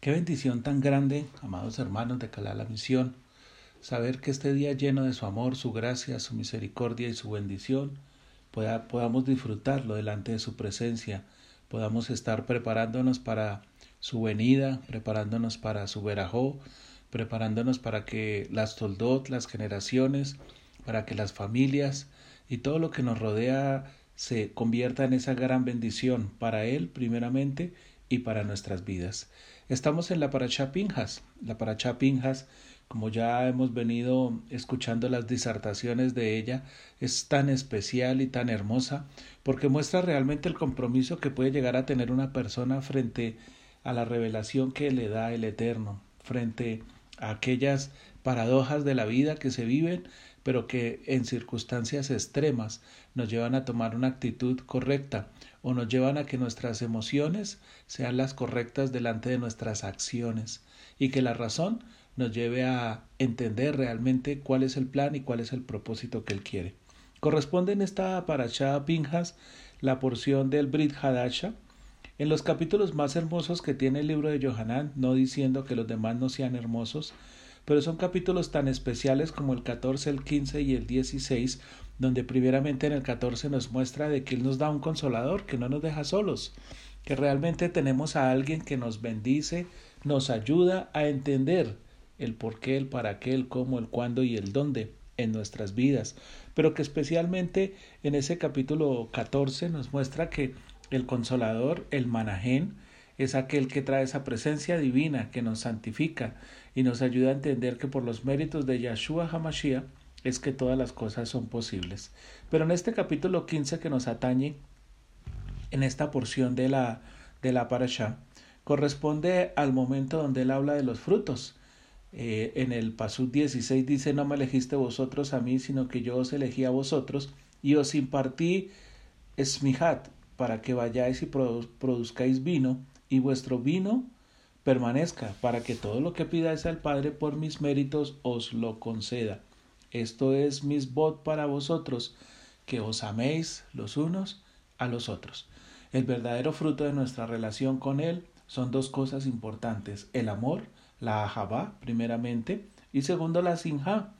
Qué bendición tan grande, amados hermanos de Calá la Misión, saber que este día lleno de su amor, su gracia, su misericordia y su bendición, podamos disfrutarlo delante de su presencia, podamos estar preparándonos para su venida, preparándonos para su verajó, preparándonos para que las toldot, las generaciones, para que las familias y todo lo que nos rodea se convierta en esa gran bendición para Él primeramente y para nuestras vidas. Estamos en la Paracha Pinjas. La Paracha Pinjas, como ya hemos venido escuchando las disertaciones de ella, es tan especial y tan hermosa porque muestra realmente el compromiso que puede llegar a tener una persona frente a la revelación que le da el Eterno, frente a aquellas paradojas de la vida que se viven, pero que en circunstancias extremas nos llevan a tomar una actitud correcta o nos llevan a que nuestras emociones sean las correctas delante de nuestras acciones y que la razón nos lleve a entender realmente cuál es el plan y cuál es el propósito que Él quiere. Corresponde en esta parashá Pinjas la porción del Brit Hadasha, en los capítulos más hermosos que tiene el libro de Johanán, no diciendo que los demás no sean hermosos, pero son capítulos tan especiales como el 14, el 15 y el 16, donde primeramente en el 14 nos muestra de que Él nos da un consolador, que no nos deja solos, que realmente tenemos a alguien que nos bendice, nos ayuda a entender el por qué, el para qué, el cómo, el cuándo y el dónde en nuestras vidas, pero que especialmente en ese capítulo 14 nos muestra que el consolador, el manajén, es aquel que trae esa presencia divina que nos santifica y nos ayuda a entender que por los méritos de Yahshua Hamashiach es que todas las cosas son posibles. Pero en este capítulo 15 que nos atañe, en esta porción de la, de la parasha, corresponde al momento donde él habla de los frutos. Eh, en el Pasuk 16 dice, no me elegiste vosotros a mí, sino que yo os elegí a vosotros y os impartí esmihat, para que vayáis y produzcáis vino, y vuestro vino permanezca, para que todo lo que pidáis al Padre por mis méritos os lo conceda. Esto es mis bot para vosotros, que os améis los unos a los otros. El verdadero fruto de nuestra relación con Él son dos cosas importantes, el amor, la ajabá, primeramente, y segundo, la sinja,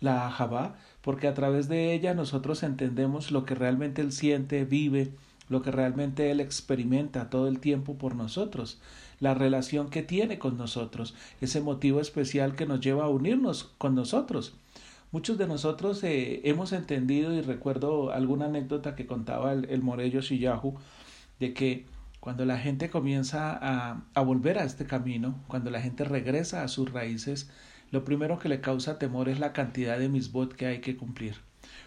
la ajabá, porque a través de ella nosotros entendemos lo que realmente Él siente, vive, lo que realmente Él experimenta todo el tiempo por nosotros, la relación que tiene con nosotros, ese motivo especial que nos lleva a unirnos con nosotros. Muchos de nosotros eh, hemos entendido y recuerdo alguna anécdota que contaba el, el Morello Shiyahu de que cuando la gente comienza a, a volver a este camino, cuando la gente regresa a sus raíces, lo primero que le causa temor es la cantidad de misbot que hay que cumplir.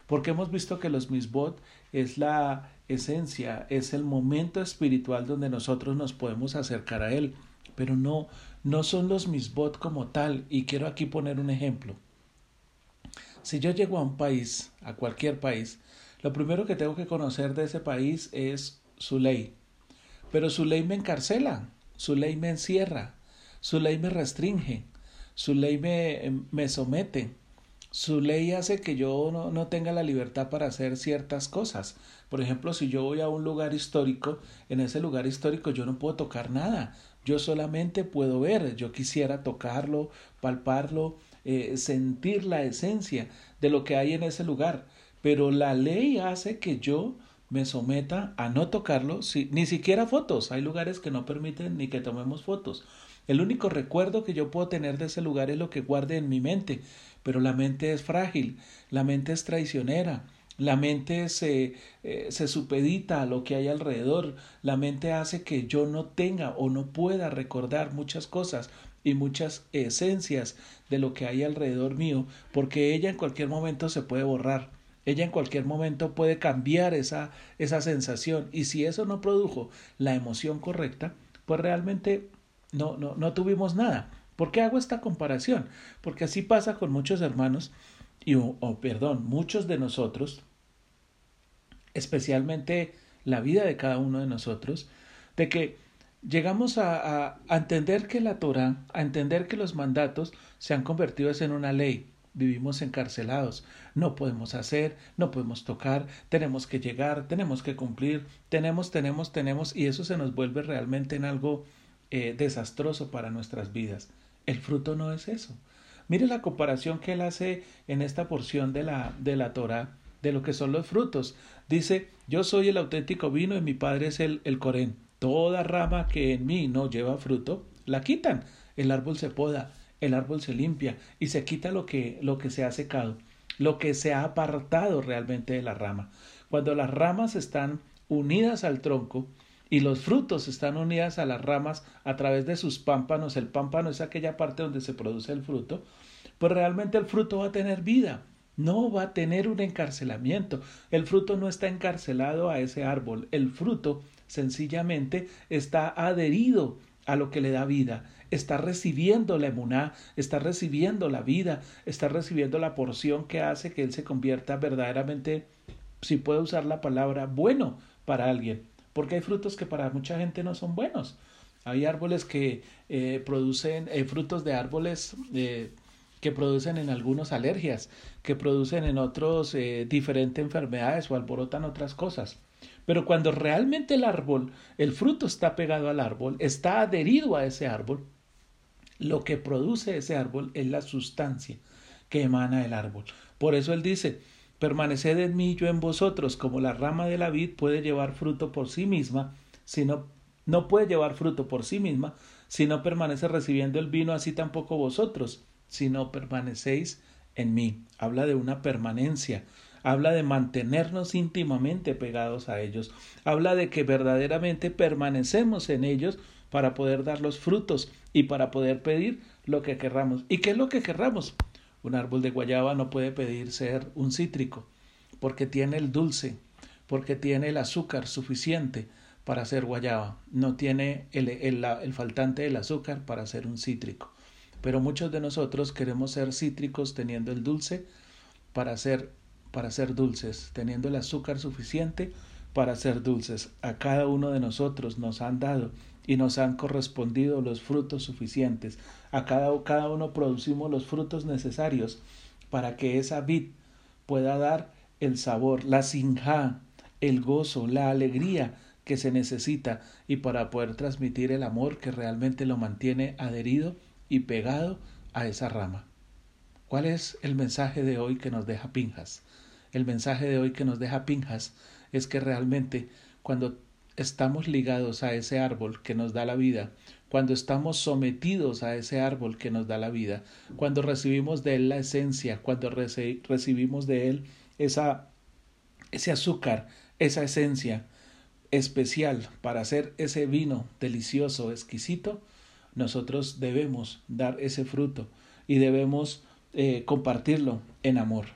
Porque hemos visto que los misbot es la esencia, es el momento espiritual donde nosotros nos podemos acercar a Él, pero no, no son los misbot como tal, y quiero aquí poner un ejemplo. Si yo llego a un país, a cualquier país, lo primero que tengo que conocer de ese país es su ley. Pero su ley me encarcela, su ley me encierra, su ley me restringe, su ley me, me somete, su ley hace que yo no, no, tenga la libertad para hacer ciertas cosas. Por ejemplo, si yo voy a un lugar histórico, en ese lugar histórico yo no puedo tocar nada. Yo solamente puedo ver. Yo quisiera tocarlo, palparlo, eh, sentir la esencia de lo que hay en ese lugar. Pero la ley hace que yo me someta a no tocarlo, si, ni siquiera fotos. Hay lugares que no permiten ni que tomemos fotos. El único recuerdo que yo puedo tener de ese lugar es lo que guarde en mi mente pero la mente es frágil, la mente es traicionera, la mente se, eh, se supedita a lo que hay alrededor, la mente hace que yo no tenga o no pueda recordar muchas cosas y muchas esencias de lo que hay alrededor mío, porque ella en cualquier momento se puede borrar. Ella en cualquier momento puede cambiar esa, esa sensación y si eso no produjo la emoción correcta, pues realmente no, no, no tuvimos nada. ¿Por qué hago esta comparación? Porque así pasa con muchos hermanos, y, o, perdón, muchos de nosotros, especialmente la vida de cada uno de nosotros, de que llegamos a, a, entender que la Torah, a entender que los mandatos se han convertido en una ley. Vivimos encarcelados, no podemos hacer, no podemos tocar, tenemos que llegar, tenemos que cumplir, tenemos, tenemos, tenemos, y eso se nos vuelve realmente en algo eh, desastroso para nuestras vidas. El fruto no es eso. Mire la comparación que él hace en esta porción de la, de la Torah de lo que son los frutos. Dice, yo soy el auténtico vino y mi padre es el, el corén. Toda rama que en mí no lleva fruto, la quitan. El árbol se poda, el árbol se limpia y se quita lo que, lo que se ha secado, lo que se ha apartado realmente de la rama. Cuando las ramas están unidas al tronco, y los frutos están unidas a las ramas a través de sus pámpanos. El pámpano es aquella parte donde se produce el fruto. Pues realmente el fruto va a tener vida. No va a tener un encarcelamiento. El fruto no está encarcelado a ese árbol. El fruto sencillamente está adherido a lo que le da vida. Está recibiendo la emuná, está recibiendo la vida, está recibiendo la porción que hace que él se convierta verdaderamente, si puedo usar la palabra, bueno para alguien porque hay frutos que para mucha gente no son buenos. Hay árboles que eh, producen, eh, frutos de árboles eh, que producen en algunos alergias, que producen en otros diferentes enfermedades o alborotan otras cosas. Pero cuando realmente el árbol, el fruto está pegado al árbol, está adherido a ese árbol, lo que produce ese árbol es la sustancia que emana el árbol. Por eso él dice, Permaneced en mí, yo en vosotros, como la rama de la vid puede llevar fruto por sí misma, si no, no puede llevar fruto por sí misma, si no permanece recibiendo el vino, así tampoco vosotros, si no permanecéis en mí. Habla de una permanencia, habla de mantenernos íntimamente pegados a ellos, habla de que verdaderamente permanecemos en ellos para poder dar los frutos y para poder pedir lo que querramos. ¿Y qué es lo que querramos? Un árbol de guayaba no puede pedir ser un cítrico, porque tiene el dulce, porque tiene el azúcar suficiente para ser guayaba, no tiene el, el, faltante del azúcar para ser un cítrico. Pero muchos de nosotros queremos ser cítricos teniendo el dulce para ser, para ser dulces, teniendo el azúcar suficiente para ser dulces. A cada uno de nosotros nos han dado y nos han correspondido los frutos suficientes. A cada, cada uno producimos los frutos necesarios para que esa vid pueda dar el sabor, la sinja, el gozo, la alegría que se necesita y para poder transmitir el amor que realmente lo mantiene adherido y pegado a esa rama. ¿Cuál es el mensaje de hoy que nos deja Pinjas? El mensaje de hoy que nos deja Pinjas es que realmente cuando estamos ligados a ese árbol que nos da la vida, cuando estamos sometidos a ese árbol que nos da la vida, cuando recibimos de él la esencia, cuando recibimos de él esa, ese azúcar, esa esencia especial para hacer ese vino delicioso, exquisito, nosotros debemos dar ese fruto y debemos eh, compartirlo en amor.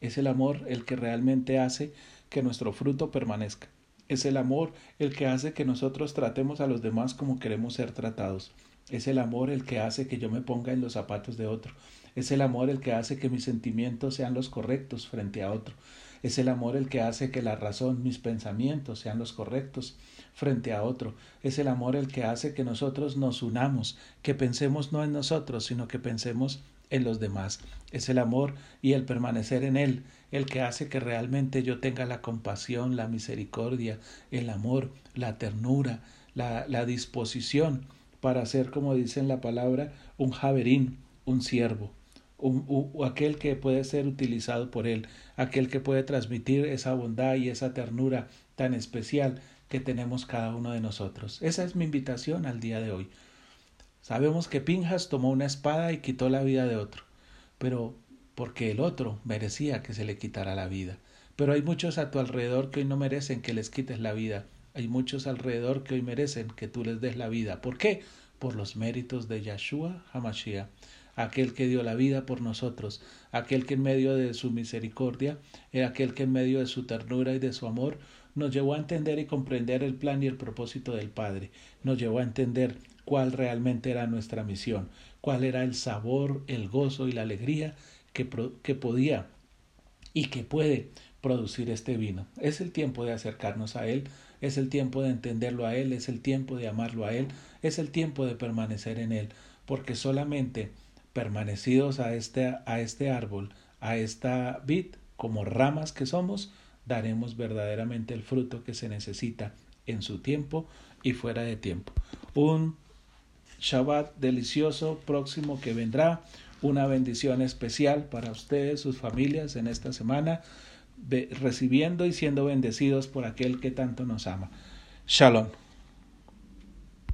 Es el amor el que realmente hace que nuestro fruto permanezca. Es el amor el que hace que nosotros tratemos a los demás como queremos ser tratados. Es el amor el que hace que yo me ponga en los zapatos de otro. Es el amor el que hace que mis sentimientos sean los correctos frente a otro. Es el amor el que hace que la razón, mis pensamientos sean los correctos frente a otro. Es el amor el que hace que nosotros nos unamos, que pensemos no en nosotros, sino que pensemos en los demás. Es el amor y el permanecer en él el que hace que realmente yo tenga la compasión, la misericordia, el amor, la ternura, la, la disposición para ser, como dice en la palabra, un javerín, un siervo, un, aquel que puede ser utilizado por él, aquel que puede transmitir esa bondad y esa ternura tan especial que tenemos cada uno de nosotros. Esa es mi invitación al día de hoy. Sabemos que Pinjas tomó una espada y quitó la vida de otro, pero porque el otro merecía que se le quitara la vida. Pero hay muchos a tu alrededor que hoy no merecen que les quites la vida. Hay muchos alrededor que hoy merecen que tú les des la vida. ¿Por qué? Por los méritos de Yahshua Hamashiach, aquel que dio la vida por nosotros, aquel que en medio de su misericordia, eh, aquel que en medio de su ternura y de su amor nos llevó a entender y comprender el plan y el propósito del Padre, nos llevó a entender cuál realmente era nuestra misión, cuál era el sabor, el gozo y la alegría que, que podía y que puede producir este vino. Es el tiempo de acercarnos a Él, es el tiempo de entenderlo a Él, es el tiempo de amarlo a Él, es el tiempo de permanecer en Él, porque solamente permanecidos a este, a este árbol, a esta vid, como ramas que somos, daremos verdaderamente el fruto que se necesita en su tiempo y fuera de tiempo. Un Shabbat delicioso próximo que vendrá. Una bendición especial para ustedes, sus familias en esta semana, recibiendo y siendo bendecidos por aquel que tanto nos ama. Shalom.